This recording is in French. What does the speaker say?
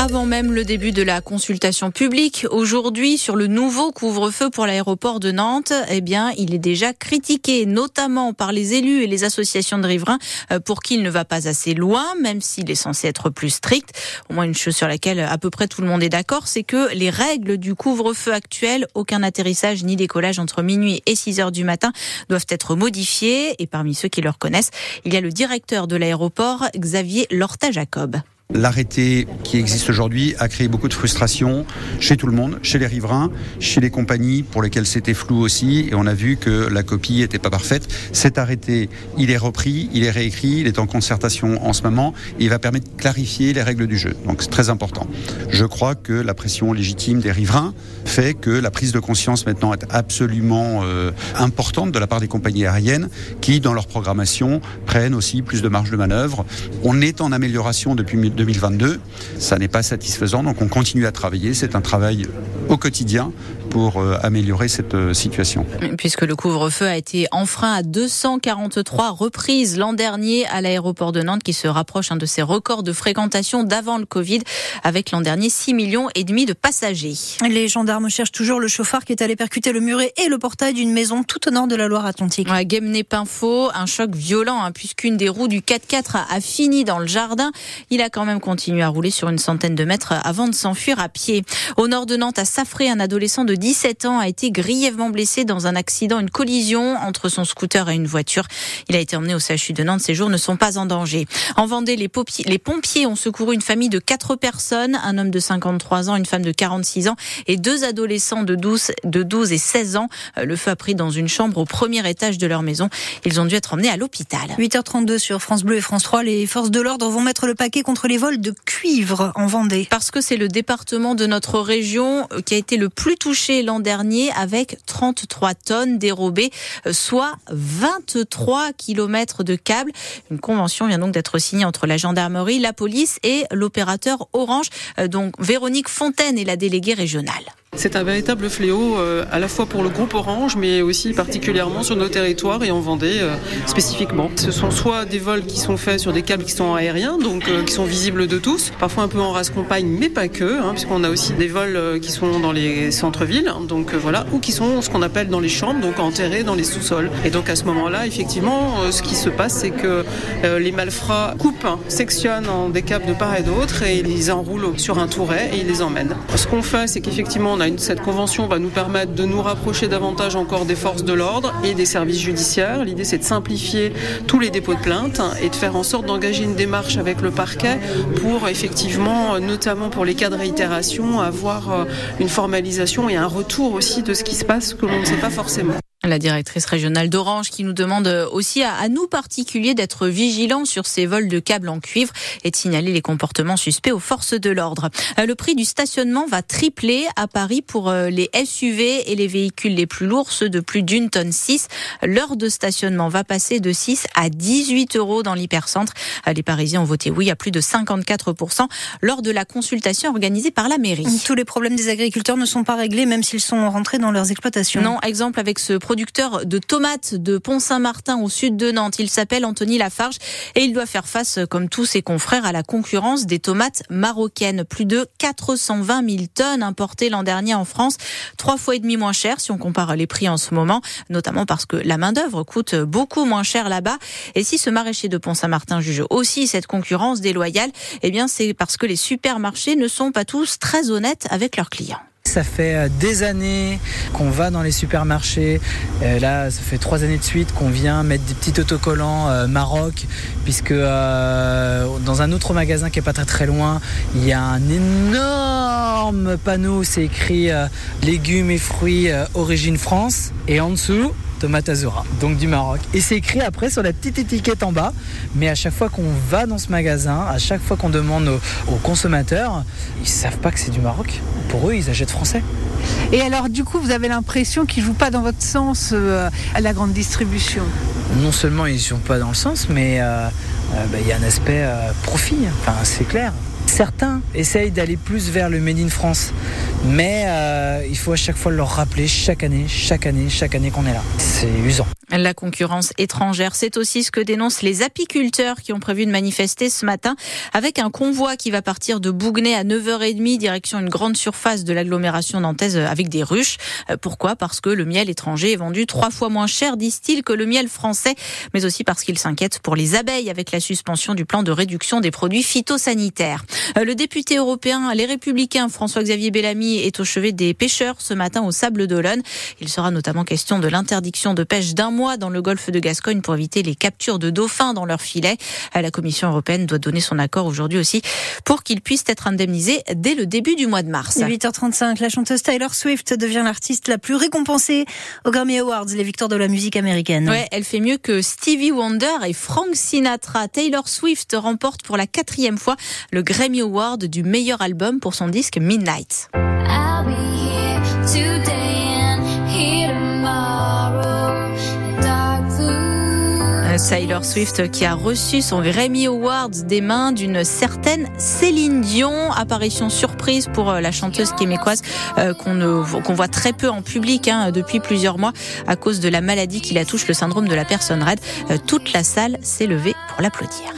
Avant même le début de la consultation publique, aujourd'hui, sur le nouveau couvre-feu pour l'aéroport de Nantes, eh bien, il est déjà critiqué, notamment par les élus et les associations de riverains, euh, pour qui il ne va pas assez loin, même s'il est censé être plus strict. Au moins, une chose sur laquelle à peu près tout le monde est d'accord, c'est que les règles du couvre-feu actuel, aucun atterrissage ni décollage entre minuit et 6 heures du matin, doivent être modifiées. Et parmi ceux qui le reconnaissent, il y a le directeur de l'aéroport, Xavier Lorta-Jacob. L'arrêté qui existe aujourd'hui a créé beaucoup de frustration chez tout le monde, chez les riverains, chez les compagnies pour lesquelles c'était flou aussi, et on a vu que la copie n'était pas parfaite. Cet arrêté, il est repris, il est réécrit, il est en concertation en ce moment, et il va permettre de clarifier les règles du jeu. Donc c'est très important. Je crois que la pression légitime des riverains fait que la prise de conscience maintenant est absolument euh, importante de la part des compagnies aériennes qui, dans leur programmation, prennent aussi plus de marge de manœuvre. On est en amélioration depuis 2022. Ça n'est pas satisfaisant, donc on continue à travailler. C'est un travail au quotidien pour euh, améliorer cette euh, situation. Puisque le couvre-feu a été enfreint à 243 reprises l'an dernier à l'aéroport de Nantes, qui se rapproche de ses records de fréquentation d'avant le Covid, avec l'an dernier 6 millions et demi de passagers. Les gendarmes cherchent toujours le chauffard qui est allé percuter le muret et le portail d'une maison tout au nord de la Loire-Atlantique. À Guémené-Pinfo, un choc violent, hein, puisqu'une des roues du 4x4 a, a fini dans le jardin. Il a quand même continué à rouler sur une centaine de mètres avant de s'enfuir à pied. Au nord de Nantes, à Safré, un adolescent de 17 ans a été grièvement blessé dans un accident, une collision entre son scooter et une voiture. Il a été emmené au CHU de Nantes. Ses jours ne sont pas en danger. En Vendée, les, pompiers ont secouru une famille de quatre personnes, un homme de 53 ans, une femme de 46 ans et deux adolescents de 12, de 12 et 16 ans. Le feu a pris dans une chambre au premier étage de leur maison. Ils ont dû être emmenés à l'hôpital. 8h32 sur France Bleu et France 3. Les forces de l'ordre vont mettre le paquet contre les vols de cuivre en Vendée. Parce que c'est le département de notre région qui a été le plus touché l'an dernier avec 33 tonnes dérobées, soit 23 kilomètres de câbles. Une convention vient donc d'être signée entre la gendarmerie, la police et l'opérateur Orange. Donc Véronique Fontaine est la déléguée régionale. C'est un véritable fléau euh, à la fois pour le groupe Orange, mais aussi particulièrement sur nos territoires et en Vendée euh, spécifiquement. Ce sont soit des vols qui sont faits sur des câbles qui sont aériens, donc euh, qui sont visibles de tous, parfois un peu en race compagne, mais pas que, hein, puisqu'on a aussi des vols qui sont dans les centres-villes, donc voilà, ou qui sont ce qu'on appelle dans les chambres, donc enterrés dans les sous-sols. Et donc à ce moment-là, effectivement, ce qui se passe, c'est que les malfrats coupent, hein, sectionnent en des câbles de part et d'autre et ils enroulent sur un touret et ils les emmènent. Ce qu'on fait, c'est qu'effectivement, on a cette convention va nous permettre de nous rapprocher davantage encore des forces de l'ordre et des services judiciaires. L'idée, c'est de simplifier tous les dépôts de plainte et de faire en sorte d'engager une démarche avec le parquet pour effectivement, notamment pour les cas de réitération, avoir une formalisation et un retour aussi de ce qui se passe que l'on ne sait pas forcément. La directrice régionale d'Orange qui nous demande aussi à, à nous particuliers d'être vigilants sur ces vols de câbles en cuivre et de signaler les comportements suspects aux forces de l'ordre. Le prix du stationnement va tripler à Paris pour les SUV et les véhicules les plus lourds, ceux de plus d'une tonne 6. L'heure de stationnement va passer de 6 à 18 euros dans l'hypercentre. Les Parisiens ont voté oui à plus de 54% lors de la consultation organisée par la mairie. Tous les problèmes des agriculteurs ne sont pas réglés même s'ils sont rentrés dans leurs exploitations. Non, exemple avec ce producteur de tomates de Pont-Saint-Martin au sud de Nantes. Il s'appelle Anthony Lafarge et il doit faire face, comme tous ses confrères, à la concurrence des tomates marocaines. Plus de 420 000 tonnes importées l'an dernier en France, trois fois et demi moins cher si on compare les prix en ce moment, notamment parce que la main d'œuvre coûte beaucoup moins cher là-bas. Et si ce maraîcher de Pont-Saint-Martin juge aussi cette concurrence déloyale, eh bien c'est parce que les supermarchés ne sont pas tous très honnêtes avec leurs clients. Ça fait des années qu'on va dans les supermarchés. là, ça fait trois années de suite qu'on vient mettre des petits autocollants euh, Maroc, puisque euh, dans un autre magasin qui est pas très très loin, il y a un énorme panneau, c'est écrit euh, légumes et fruits origine France, et en dessous tomate azura, donc du Maroc. Et c'est écrit après sur la petite étiquette en bas. Mais à chaque fois qu'on va dans ce magasin, à chaque fois qu'on demande aux, aux, consommateurs, ils savent pas que c'est du Maroc. Pour eux, ils achètent français. Et alors, du coup, vous avez l'impression qu'ils jouent pas dans votre sens euh, à la grande distribution? Non seulement ils jouent pas dans le sens, mais il euh, euh, bah, y a un aspect profit. Enfin, c'est clair Certains essayent d'aller plus vers le Made in France, mais euh, il faut à chaque fois leur rappeler chaque année, chaque année, chaque année qu'on est là. C'est usant. La concurrence étrangère, c'est aussi ce que dénoncent les apiculteurs qui ont prévu de manifester ce matin avec un convoi qui va partir de Bougnay à 9h30 direction une grande surface de l'agglomération nantaise avec des ruches. Euh, pourquoi? Parce que le miel étranger est vendu trois fois moins cher, disent-ils, que le miel français, mais aussi parce qu'ils s'inquiètent pour les abeilles avec la suspension du plan de réduction des produits phytosanitaires. Euh, le député européen Les Républicains François-Xavier Bellamy est au chevet des pêcheurs ce matin au Sable d'Olonne. Il sera notamment question de l'interdiction de pêche d'un mois dans le golfe de Gascogne pour éviter les captures de dauphins dans leurs filets. Euh, la Commission européenne doit donner son accord aujourd'hui aussi pour qu'ils puissent être indemnisés dès le début du mois de mars. 8h35, la chanteuse Taylor Swift devient l'artiste la plus récompensée aux Grammy Awards, les victoires de la musique américaine. Ouais, elle fait mieux que Stevie Wonder et Frank Sinatra. Taylor Swift remporte pour la quatrième fois le Grammy Award du meilleur album pour son disque Midnight. Taylor Swift qui a reçu son Grammy Awards des mains d'une certaine Céline Dion. Apparition surprise pour euh, la chanteuse québécoise euh, qu'on voit très peu en public hein, depuis plusieurs mois à cause de la maladie qui la touche, le syndrome de la personne raide. Euh, toute la salle s'est levée pour l'applaudir.